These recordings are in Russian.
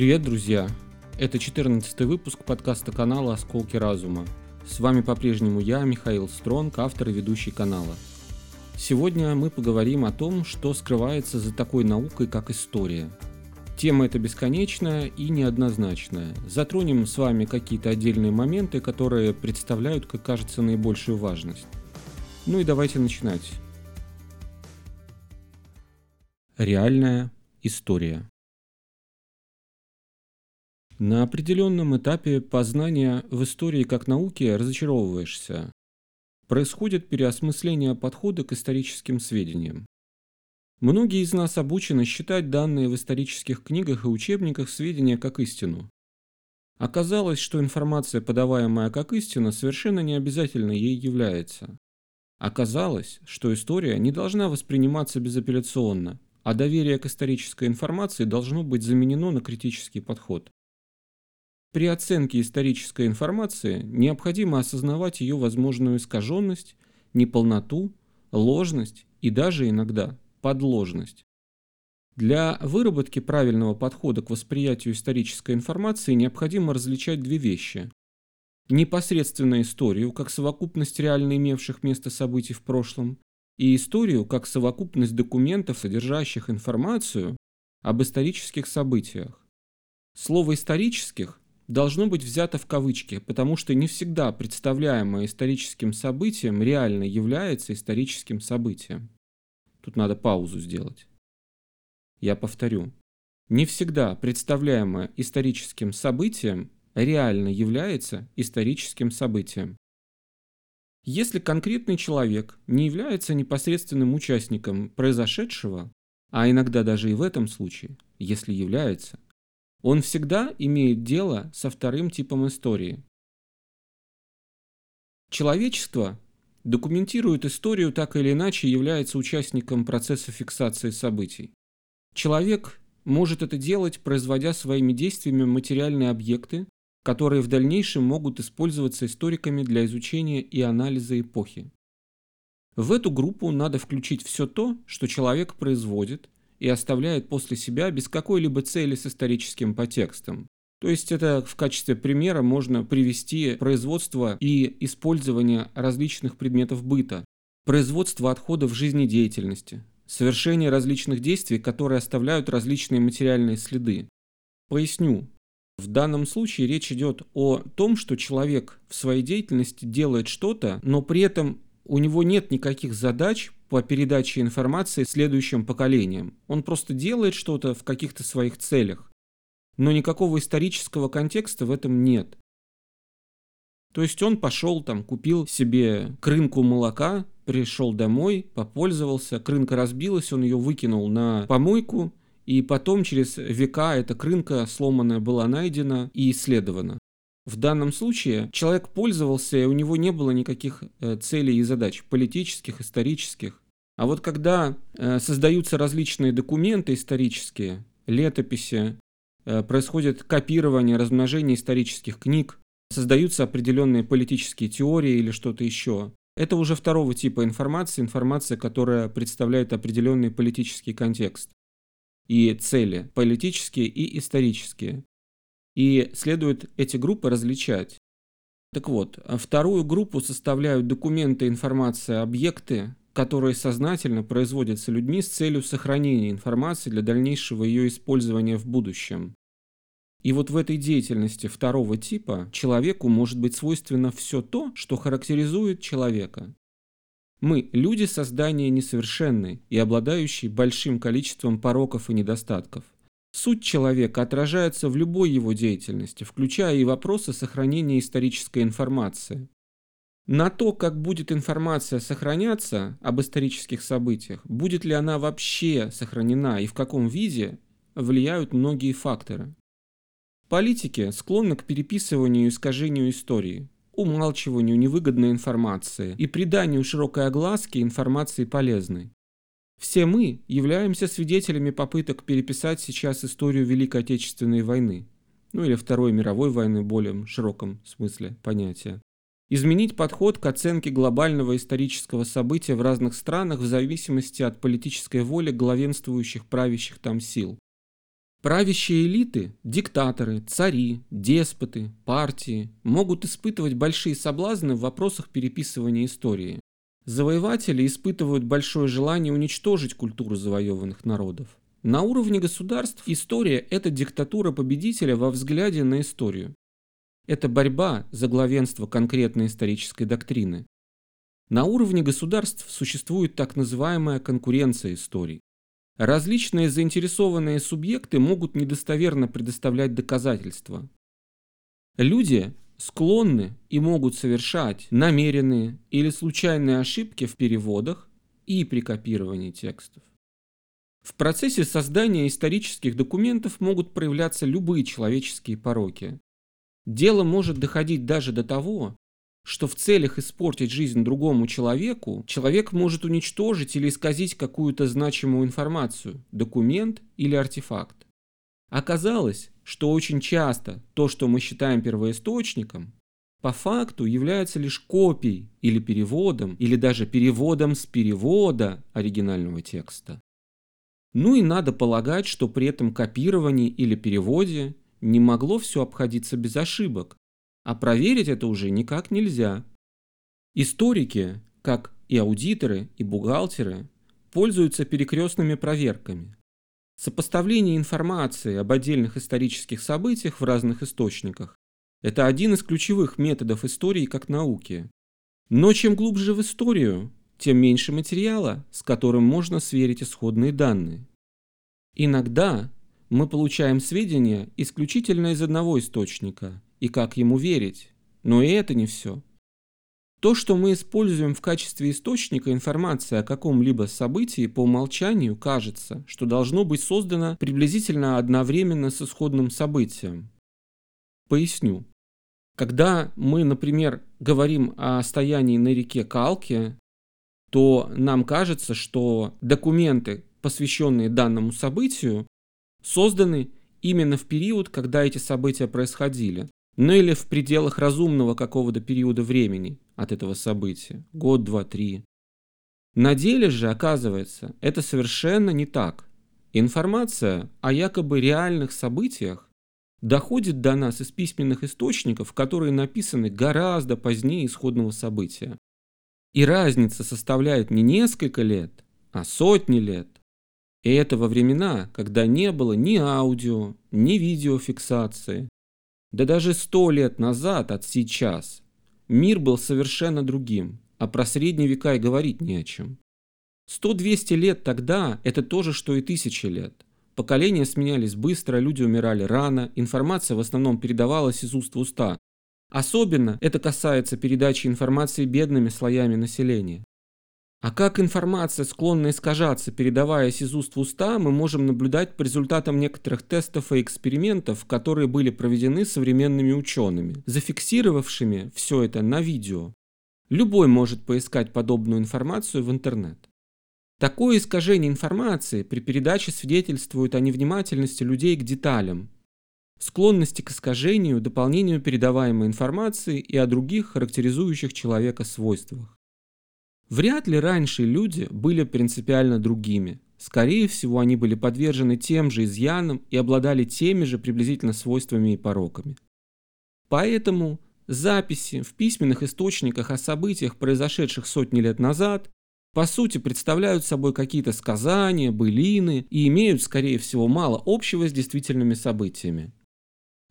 Привет, друзья! Это 14 выпуск подкаста канала «Осколки разума». С вами по-прежнему я, Михаил Стронг, автор и ведущий канала. Сегодня мы поговорим о том, что скрывается за такой наукой, как история. Тема эта бесконечная и неоднозначная. Затронем с вами какие-то отдельные моменты, которые представляют, как кажется, наибольшую важность. Ну и давайте начинать. Реальная история. На определенном этапе познания в истории как науке разочаровываешься. Происходит переосмысление подхода к историческим сведениям. Многие из нас обучены считать данные в исторических книгах и учебниках сведения как истину. Оказалось, что информация, подаваемая как истина, совершенно не обязательно ей является. Оказалось, что история не должна восприниматься безапелляционно, а доверие к исторической информации должно быть заменено на критический подход. При оценке исторической информации необходимо осознавать ее возможную искаженность, неполноту, ложность и даже иногда подложность. Для выработки правильного подхода к восприятию исторической информации необходимо различать две вещи. Непосредственно историю, как совокупность реально имевших место событий в прошлом, и историю как совокупность документов, содержащих информацию об исторических событиях. Слово «исторических» должно быть взято в кавычки, потому что не всегда представляемое историческим событием реально является историческим событием. Тут надо паузу сделать. Я повторю. Не всегда представляемое историческим событием реально является историческим событием. Если конкретный человек не является непосредственным участником произошедшего, а иногда даже и в этом случае, если является, он всегда имеет дело со вторым типом истории. Человечество документирует историю так или иначе является участником процесса фиксации событий. Человек может это делать, производя своими действиями материальные объекты, которые в дальнейшем могут использоваться историками для изучения и анализа эпохи. В эту группу надо включить все то, что человек производит и оставляет после себя без какой-либо цели с историческим подтекстом. То есть это в качестве примера можно привести производство и использование различных предметов быта, производство отходов жизнедеятельности, совершение различных действий, которые оставляют различные материальные следы. Поясню, в данном случае речь идет о том, что человек в своей деятельности делает что-то, но при этом у него нет никаких задач по передаче информации следующим поколениям. Он просто делает что-то в каких-то своих целях. Но никакого исторического контекста в этом нет. То есть он пошел там, купил себе крынку молока, пришел домой, попользовался, крынка разбилась, он ее выкинул на помойку, и потом через века эта крынка сломанная была найдена и исследована. В данном случае человек пользовался, и у него не было никаких э, целей и задач, политических, исторических. А вот когда э, создаются различные документы исторические, летописи, э, происходит копирование, размножение исторических книг, создаются определенные политические теории или что-то еще, это уже второго типа информации, информация, которая представляет определенный политический контекст и цели, политические и исторические. И следует эти группы различать. Так вот, вторую группу составляют документы, информация, объекты, которые сознательно производятся людьми с целью сохранения информации для дальнейшего ее использования в будущем. И вот в этой деятельности второго типа человеку может быть свойственно все то, что характеризует человека. Мы – люди создания несовершенны и обладающие большим количеством пороков и недостатков. Суть человека отражается в любой его деятельности, включая и вопросы сохранения исторической информации. На то, как будет информация сохраняться об исторических событиях, будет ли она вообще сохранена и в каком виде, влияют многие факторы. Политики склонны к переписыванию и искажению истории, умалчиванию невыгодной информации и приданию широкой огласки информации полезной. Все мы являемся свидетелями попыток переписать сейчас историю Великой Отечественной войны, ну или Второй мировой войны в более широком смысле понятия. Изменить подход к оценке глобального исторического события в разных странах в зависимости от политической воли главенствующих правящих там сил. Правящие элиты, диктаторы, цари, деспоты, партии могут испытывать большие соблазны в вопросах переписывания истории. Завоеватели испытывают большое желание уничтожить культуру завоеванных народов. На уровне государств история – это диктатура победителя во взгляде на историю. Это борьба за главенство конкретной исторической доктрины. На уровне государств существует так называемая конкуренция историй. Различные заинтересованные субъекты могут недостоверно предоставлять доказательства. Люди склонны и могут совершать намеренные или случайные ошибки в переводах и при копировании текстов. В процессе создания исторических документов могут проявляться любые человеческие пороки. Дело может доходить даже до того, что в целях испортить жизнь другому человеку, человек может уничтожить или исказить какую-то значимую информацию, документ или артефакт. Оказалось, что очень часто то, что мы считаем первоисточником, по факту является лишь копией или переводом, или даже переводом с перевода оригинального текста. Ну и надо полагать, что при этом копировании или переводе не могло все обходиться без ошибок, а проверить это уже никак нельзя. Историки, как и аудиторы, и бухгалтеры, пользуются перекрестными проверками. Сопоставление информации об отдельных исторических событиях в разных источниках – это один из ключевых методов истории как науки. Но чем глубже в историю, тем меньше материала, с которым можно сверить исходные данные. Иногда мы получаем сведения исключительно из одного источника, и как ему верить. Но и это не все. То, что мы используем в качестве источника информации о каком-либо событии, по умолчанию кажется, что должно быть создано приблизительно одновременно с исходным событием. Поясню. Когда мы, например, говорим о стоянии на реке Калке, то нам кажется, что документы, посвященные данному событию, созданы именно в период, когда эти события происходили, ну или в пределах разумного какого-то периода времени от этого события, год, два, три. На деле же, оказывается, это совершенно не так. Информация о якобы реальных событиях доходит до нас из письменных источников, которые написаны гораздо позднее исходного события. И разница составляет не несколько лет, а сотни лет. И это во времена, когда не было ни аудио, ни видеофиксации. Да даже сто лет назад от сейчас мир был совершенно другим, а про средние века и говорить не о чем. Сто-двести лет тогда – это то же, что и тысячи лет. Поколения сменялись быстро, люди умирали рано, информация в основном передавалась из уст в уста. Особенно это касается передачи информации бедными слоями населения. А как информация склонна искажаться, передаваясь из уст в уста, мы можем наблюдать по результатам некоторых тестов и экспериментов, которые были проведены современными учеными, зафиксировавшими все это на видео. Любой может поискать подобную информацию в интернет. Такое искажение информации при передаче свидетельствует о невнимательности людей к деталям, склонности к искажению, дополнению передаваемой информации и о других характеризующих человека свойствах. Вряд ли раньше люди были принципиально другими. Скорее всего, они были подвержены тем же изъянам и обладали теми же приблизительно свойствами и пороками. Поэтому записи в письменных источниках о событиях, произошедших сотни лет назад, по сути представляют собой какие-то сказания, былины и имеют, скорее всего, мало общего с действительными событиями.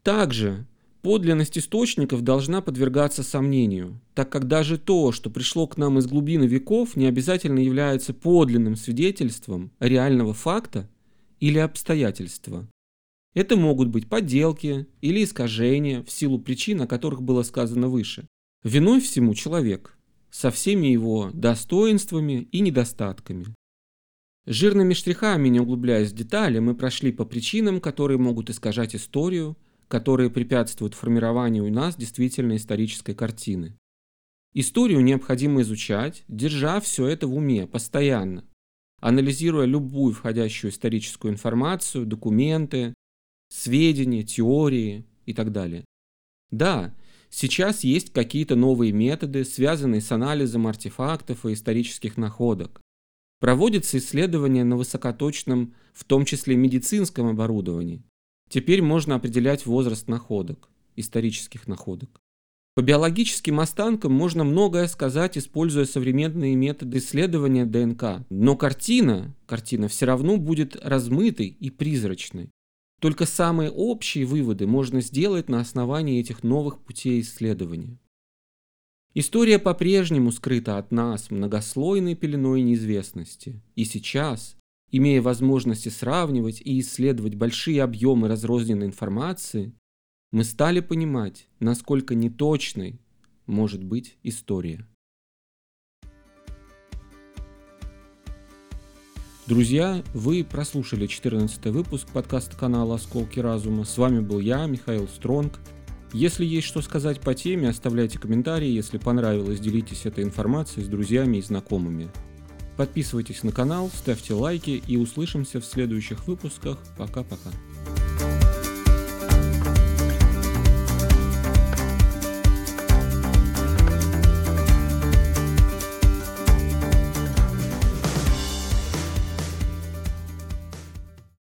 Также Подлинность источников должна подвергаться сомнению, так как даже то, что пришло к нам из глубины веков, не обязательно является подлинным свидетельством реального факта или обстоятельства. Это могут быть подделки или искажения в силу причин, о которых было сказано выше. Виной всему человек со всеми его достоинствами и недостатками. Жирными штрихами, не углубляясь в детали, мы прошли по причинам, которые могут искажать историю – которые препятствуют формированию у нас действительно исторической картины. Историю необходимо изучать, держа все это в уме постоянно, анализируя любую входящую историческую информацию, документы, сведения, теории и так далее. Да, сейчас есть какие-то новые методы, связанные с анализом артефактов и исторических находок. Проводятся исследования на высокоточном, в том числе медицинском оборудовании. Теперь можно определять возраст находок, исторических находок. По биологическим останкам можно многое сказать, используя современные методы исследования ДНК, но картина, картина все равно будет размытой и призрачной. Только самые общие выводы можно сделать на основании этих новых путей исследования. История по-прежнему скрыта от нас многослойной пеленой неизвестности. И сейчас, имея возможности сравнивать и исследовать большие объемы разрозненной информации, мы стали понимать, насколько неточной может быть история. Друзья, вы прослушали 14 выпуск подкаста канала «Осколки разума». С вами был я, Михаил Стронг. Если есть что сказать по теме, оставляйте комментарии. Если понравилось, делитесь этой информацией с друзьями и знакомыми. Подписывайтесь на канал, ставьте лайки и услышимся в следующих выпусках. Пока-пока.